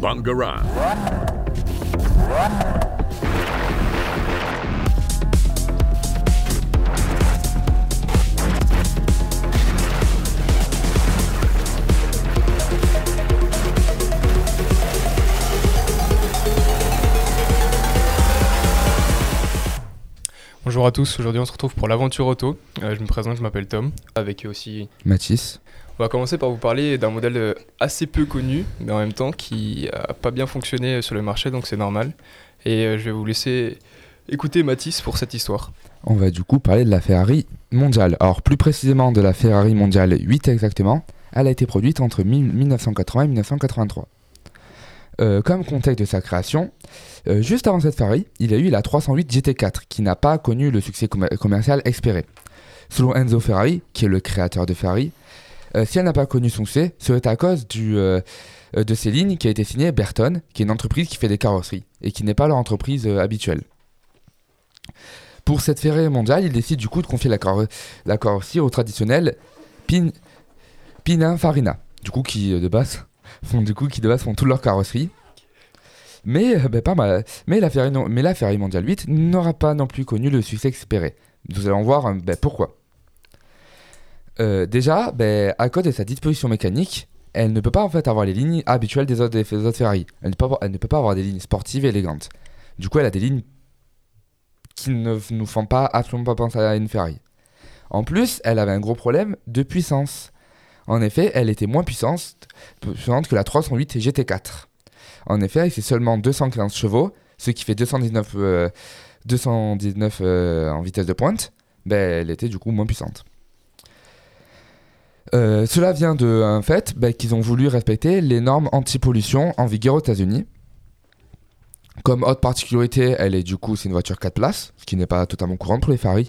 Bangarang. Bonjour à tous, aujourd'hui on se retrouve pour l'aventure auto. Euh, je me présente, je m'appelle Tom, avec aussi... Mathis. On va commencer par vous parler d'un modèle assez peu connu, mais en même temps qui a pas bien fonctionné sur le marché, donc c'est normal. Et euh, je vais vous laisser écouter Mathis pour cette histoire. On va du coup parler de la Ferrari mondiale. Alors plus précisément de la Ferrari mondiale 8 exactement. Elle a été produite entre 1980 et 1983. Euh, comme contexte de sa création, euh, juste avant cette Ferrari, il y a eu la 308 GT4 qui n'a pas connu le succès commer- commercial espéré. Selon Enzo Ferrari, qui est le créateur de Ferrari, euh, si elle n'a pas connu son succès, ce serait à cause de ces lignes qui a été signée Berton, qui est une entreprise qui fait des carrosseries et qui n'est pas leur entreprise habituelle. Pour cette Ferrari mondiale, il décide du coup de confier la, carro- la carrosserie au traditionnel Pin Pininfarina, du coup qui de base font du coup qui de base font toute leur carrosserie. Mais euh, ben, pas mal. Mais la Ferrari, non- mais la Ferrari mondiale 8 n'aura pas non plus connu le succès espéré. Nous allons voir euh, ben, pourquoi. Euh, déjà, ben, à cause de sa disposition mécanique, elle ne peut pas en fait avoir les lignes habituelles des autres, des Ferrari. Elle ne, peut, pas avoir des lignes sportives et élégantes. Du coup, elle a des lignes qui ne nous font pas absolument pas penser à une Ferrari. En plus, elle avait un gros problème de puissance. En effet, elle était moins puissante, que la 308 GT4. En effet, c'est seulement 215 chevaux, ce qui fait 219, euh, 219 euh, en vitesse de pointe. Ben, elle était du coup moins puissante. Euh, cela vient de un fait ben, qu'ils ont voulu respecter les normes anti-pollution en vigueur aux États-Unis. Comme haute particularité, elle est du coup c'est une voiture 4 places, ce qui n'est pas totalement courant pour les Ferrari.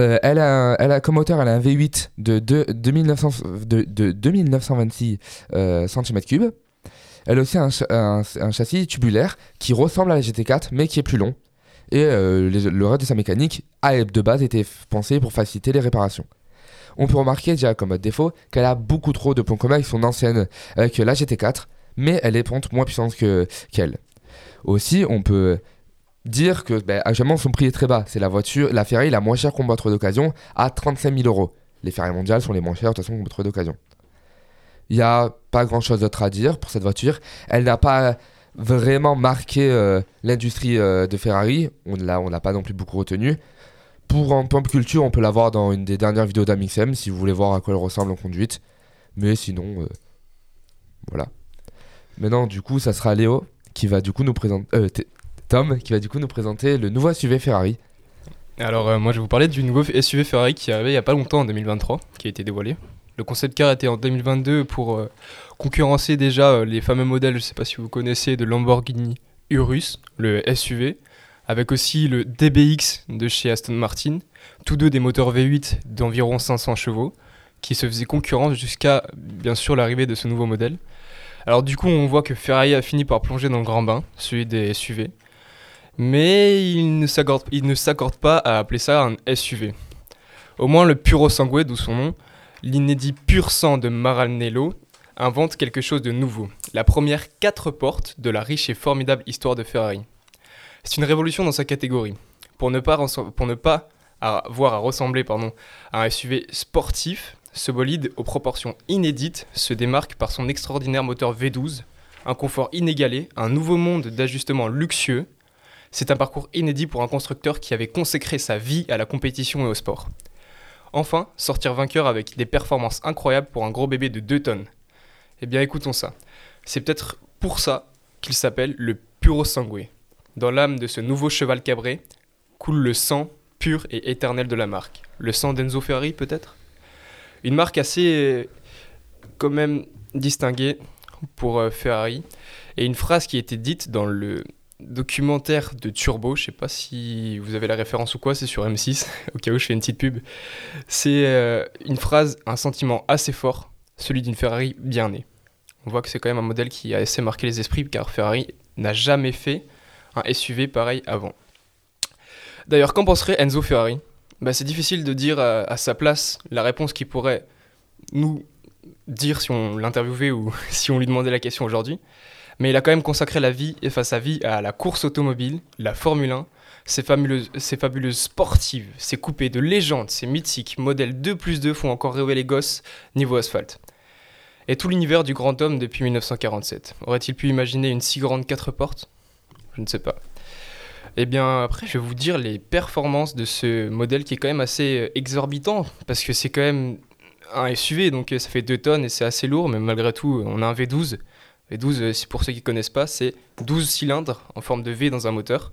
Euh, elle, a, elle a comme moteur elle a un V8 de, deux- 2900 de, de 2926 euh, cm3. Elle a aussi un, ch- un- un châssis tubulaire qui ressemble à la GT4 mais qui est plus long. Et euh, le reste de sa mécanique a de base été pensé pour faciliter les réparations. On peut remarquer déjà comme défaut qu'elle a beaucoup trop de points communs avec son ancienne, avec la GT4, mais elle est moins puissante que- qu'elle. Aussi, on peut dire que ben, actuellement son prix est très bas. C'est la voiture, la Ferrari la moins chère qu'on voiture d'occasion à 35 000 euros. Les Ferrari mondiales sont les moins chères de toute façon qu'on voiture d'occasion. Il n'y a pas grand chose d'autre à dire pour cette voiture. Elle n'a pas vraiment marqué euh, l'industrie euh, de Ferrari. On ne l'a pas non plus beaucoup retenu. Pour en pop culture, on peut la voir dans une des dernières vidéos d'Amixem si vous voulez voir à quoi elle ressemble en conduite. Mais sinon, euh, voilà. Maintenant, du coup, ça sera Léo qui va du coup nous présenter. Tom qui va du coup nous présenter le nouveau SUV Ferrari. Alors euh, moi je vais vous parler du nouveau SUV Ferrari qui est arrivé il y a pas longtemps en 2023, qui a été dévoilé. Le concept car était en 2022 pour euh, concurrencer déjà euh, les fameux modèles, je sais pas si vous connaissez, de Lamborghini Urus, le SUV, avec aussi le DBX de chez Aston Martin, tous deux des moteurs V8 d'environ 500 chevaux, qui se faisaient concurrence jusqu'à bien sûr l'arrivée de ce nouveau modèle. Alors du coup on voit que Ferrari a fini par plonger dans le grand bain, celui des SUV, mais il ne s'accorde pas à appeler ça un SUV. Au moins le Puro Sangue, d'où son nom, l'inédit pur sang de Maranello, invente quelque chose de nouveau. La première quatre portes de la riche et formidable histoire de Ferrari. C'est une révolution dans sa catégorie. Pour ne pas, pour avoir à ressembler à un SUV sportif, ce bolide aux proportions inédites se démarque par son extraordinaire moteur V12, un confort inégalé, un nouveau monde d'ajustement luxueux. C'est un parcours inédit pour un constructeur qui avait consacré sa vie à la compétition et au sport. Enfin, sortir vainqueur avec des performances incroyables pour un gros bébé de 2 tonnes. Eh bien écoutons ça. C'est peut-être pour ça qu'il s'appelle le Puro Sangue. Dans l'âme de ce nouveau cheval cabré coule le sang pur et éternel de la marque. Le sang d'Enzo Ferrari peut-être? Une marque assez quand même distinguée pour euh, Ferrari. Et une phrase qui été dite dans le documentaire de Turbo, je sais pas si vous avez la référence ou quoi, c'est sur M6, au cas où je fais une petite pub. C'est euh, une phrase, un sentiment assez fort, celui d'une Ferrari bien née. On voit que c'est quand même un modèle qui a assez marqué les esprits car Ferrari n'a jamais fait un SUV pareil avant. D'ailleurs, qu'en penserait Enzo Ferrari? Bah, C'est difficile de dire à, à sa place la réponse qui pourrait nous dire si on l'interviewait ou si on lui demandait la question aujourd'hui. Mais il a quand même consacré la vie, enfin sa vie à la course automobile, la Formule 1, ces fabuleuses, sportives, ces coupés de légende, ces mythiques modèles 2 plus 2 font encore rêver les gosses niveau asphalte. Et tout l'univers du grand homme depuis 1947. Aurait-il pu imaginer une si grande quatre portes? Je ne sais pas. Eh bien, après, je vais vous dire les performances de ce modèle qui est quand même assez exorbitant, parce que c'est quand même un SUV, donc ça fait 2 tonnes et c'est assez lourd, mais malgré tout, on a un V12. V12, pour ceux qui ne connaissent pas, c'est 12 cylindres en forme de V dans un moteur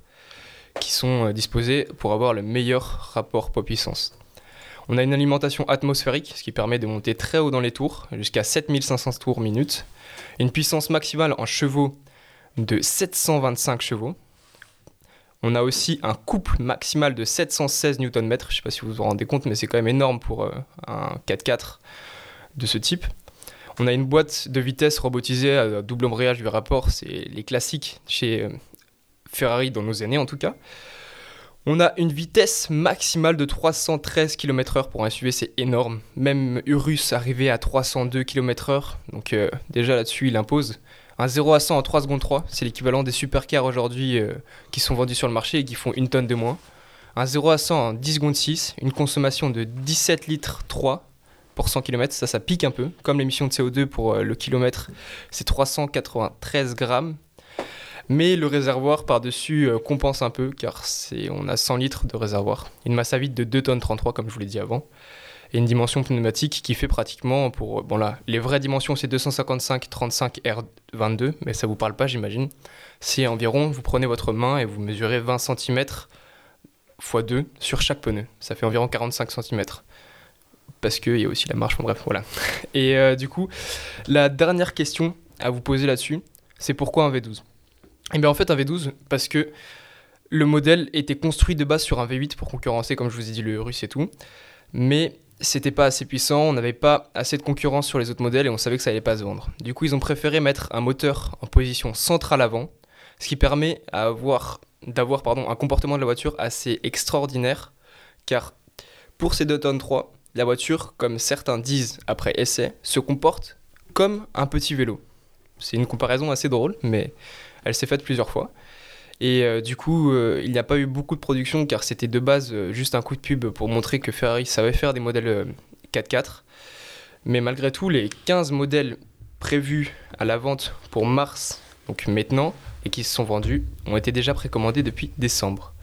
qui sont disposés pour avoir le meilleur rapport poids-puissance. On a une alimentation atmosphérique, ce qui permet de monter très haut dans les tours, jusqu'à 7500 tours minute. Une puissance maximale en chevaux de 725 chevaux. On a aussi un couple maximal de 716 Nm. Je ne sais pas si vous vous rendez compte, mais c'est quand même énorme pour euh, un 4x4 de ce type. On a une boîte de vitesse robotisée à double embrayage du rapport, c'est les classiques chez euh, Ferrari dans nos années en tout cas. On a une vitesse maximale de 313 km/h pour un SUV, c'est énorme. Même Urus arrivait à 302 km/h, donc euh, déjà là-dessus il impose. Un 0 à 100 en 3 secondes 3, c'est l'équivalent des supercars aujourd'hui euh, qui sont vendus sur le marché et qui font une tonne de moins. Un 0 à 100 en 10 secondes 6, une consommation de 17 litres 3 pour 100 km, ça ça pique un peu. Comme l'émission de CO2 pour euh, le kilomètre, c'est 393 grammes. Mais le réservoir par-dessus euh, compense un peu car c'est, on a 100 litres de réservoir. Une masse à vide de 2 tonnes 33 comme je vous l'ai dit avant. Et une dimension pneumatique qui fait pratiquement pour... Bon là, les vraies dimensions c'est 255 35 R22, mais ça vous parle pas j'imagine. C'est environ, vous prenez votre main et vous mesurez 20 cm x 2 sur chaque pneu. Ça fait environ 45 cm parce qu'il y a aussi la marche, bon, bref, voilà. Et euh, du coup, la dernière question à vous poser là-dessus, c'est pourquoi un V12 et eh bien en fait un V12 parce que le modèle était construit de base sur un V8 pour concurrencer, comme je vous ai dit, le russe et tout. Mais c'était pas assez puissant, on n'avait pas assez de concurrence sur les autres modèles et on savait que ça allait pas se vendre. Du coup, ils ont préféré mettre un moteur en position centrale avant, ce qui permet d'avoir un comportement de la voiture assez extraordinaire, car pour ces 2 tonnes 3, la voiture, comme certains disent après essai, se comporte comme un petit vélo. C'est une comparaison assez drôle, mais elle s'est faite plusieurs fois. Et euh, du coup, euh, il n'y a pas eu beaucoup de production car c'était de base euh, juste un coup de pub pour montrer que Ferrari savait faire des modèles 4x4. Mais malgré tout, les 15 modèles prévus à la vente pour mars, donc maintenant, et qui se sont vendus, ont été déjà précommandés depuis décembre.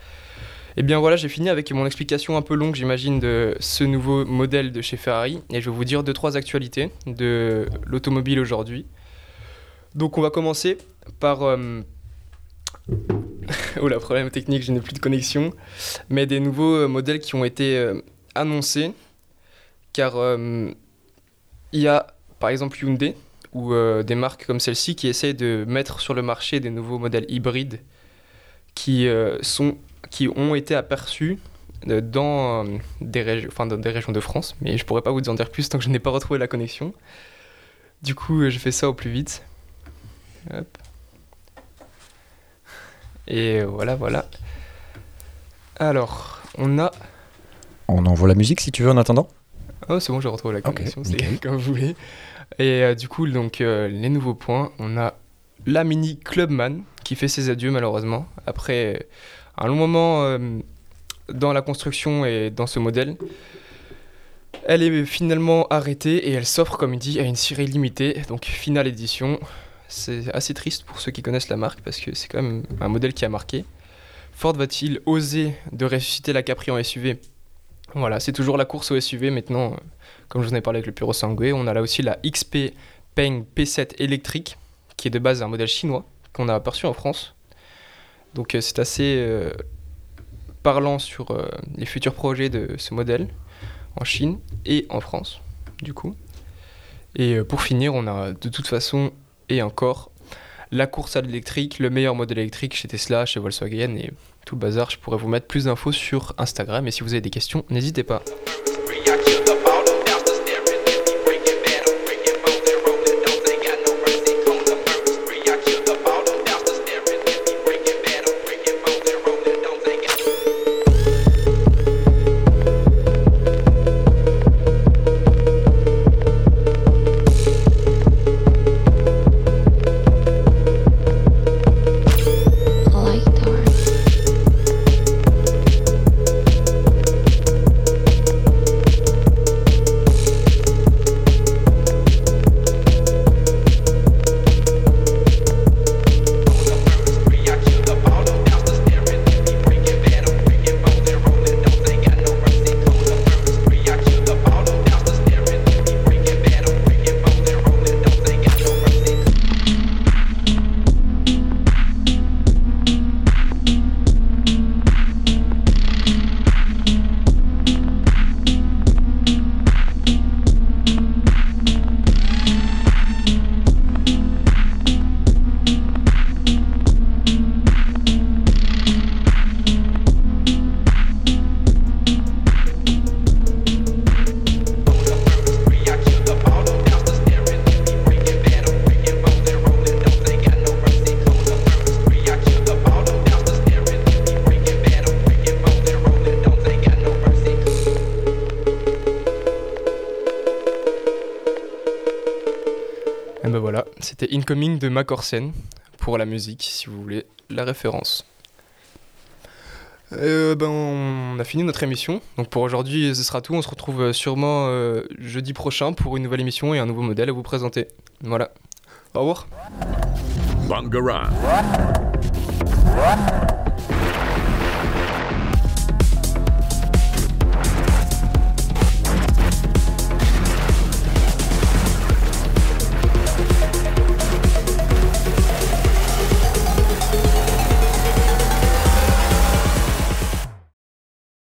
Et eh bien voilà, j'ai fini avec mon explication un peu longue, j'imagine, de ce nouveau modèle de chez Ferrari. Et je vais vous dire deux, trois actualités de l'automobile aujourd'hui. Donc on va commencer par... Euh... oh la problème technique, je n'ai plus de connexion. Mais des nouveaux euh, modèles qui ont été euh, annoncés. Car euh, il y a par exemple Hyundai ou des marques comme celle-ci qui essayent de mettre sur le marché des nouveaux modèles hybrides qui, sont, qui ont été aperçus dans, des régions, enfin, dans des régions de France. Mais je pourrais pas vous en dire plus tant que je n'ai pas retrouvé la connexion. Du coup, je fais ça au plus vite. Et voilà, voilà. Alors, on a. On envoie la musique si tu veux en attendant Oh, c'est bon, j'ai retrouvé la connexion, c'est comme vous voulez. Et euh, du coup, donc, euh, les nouveaux points, on a la Mini Clubman qui fait ses adieux malheureusement. Après un long moment euh, dans la construction et dans ce modèle, elle est finalement arrêtée et elle s'offre, comme il dit, à une série limitée, donc finale édition. C'est assez triste pour ceux qui connaissent la marque parce que c'est quand même un modèle qui a marqué. Ford va-t-il oser de ressusciter la Capri en SUV Voilà, c'est toujours la course au SUV maintenant. Comme je vous en ai parlé avec le Puro Sangue, on a là aussi la XP Peng P7 électrique qui est de base un modèle chinois qu'on a aperçu en France. Donc euh, c'est assez euh, parlant sur les futurs projets de ce modèle en Chine et en France, du coup. Et pour finir, on a de toute façon et encore la course à l'électrique, le meilleur modèle électrique chez Tesla, chez Volkswagen et tout le bazar. Je pourrais vous mettre plus d'infos sur Instagram et si vous avez des questions, n'hésitez pas. C'était Incoming de Macorsen pour la musique, si vous voulez la référence. Euh, ben, on a fini notre émission. Donc pour aujourd'hui, ce sera tout. On se retrouve euh, sûrement euh, jeudi prochain pour une nouvelle émission et un nouveau modèle à vous présenter. Voilà. Au revoir. Bangarang.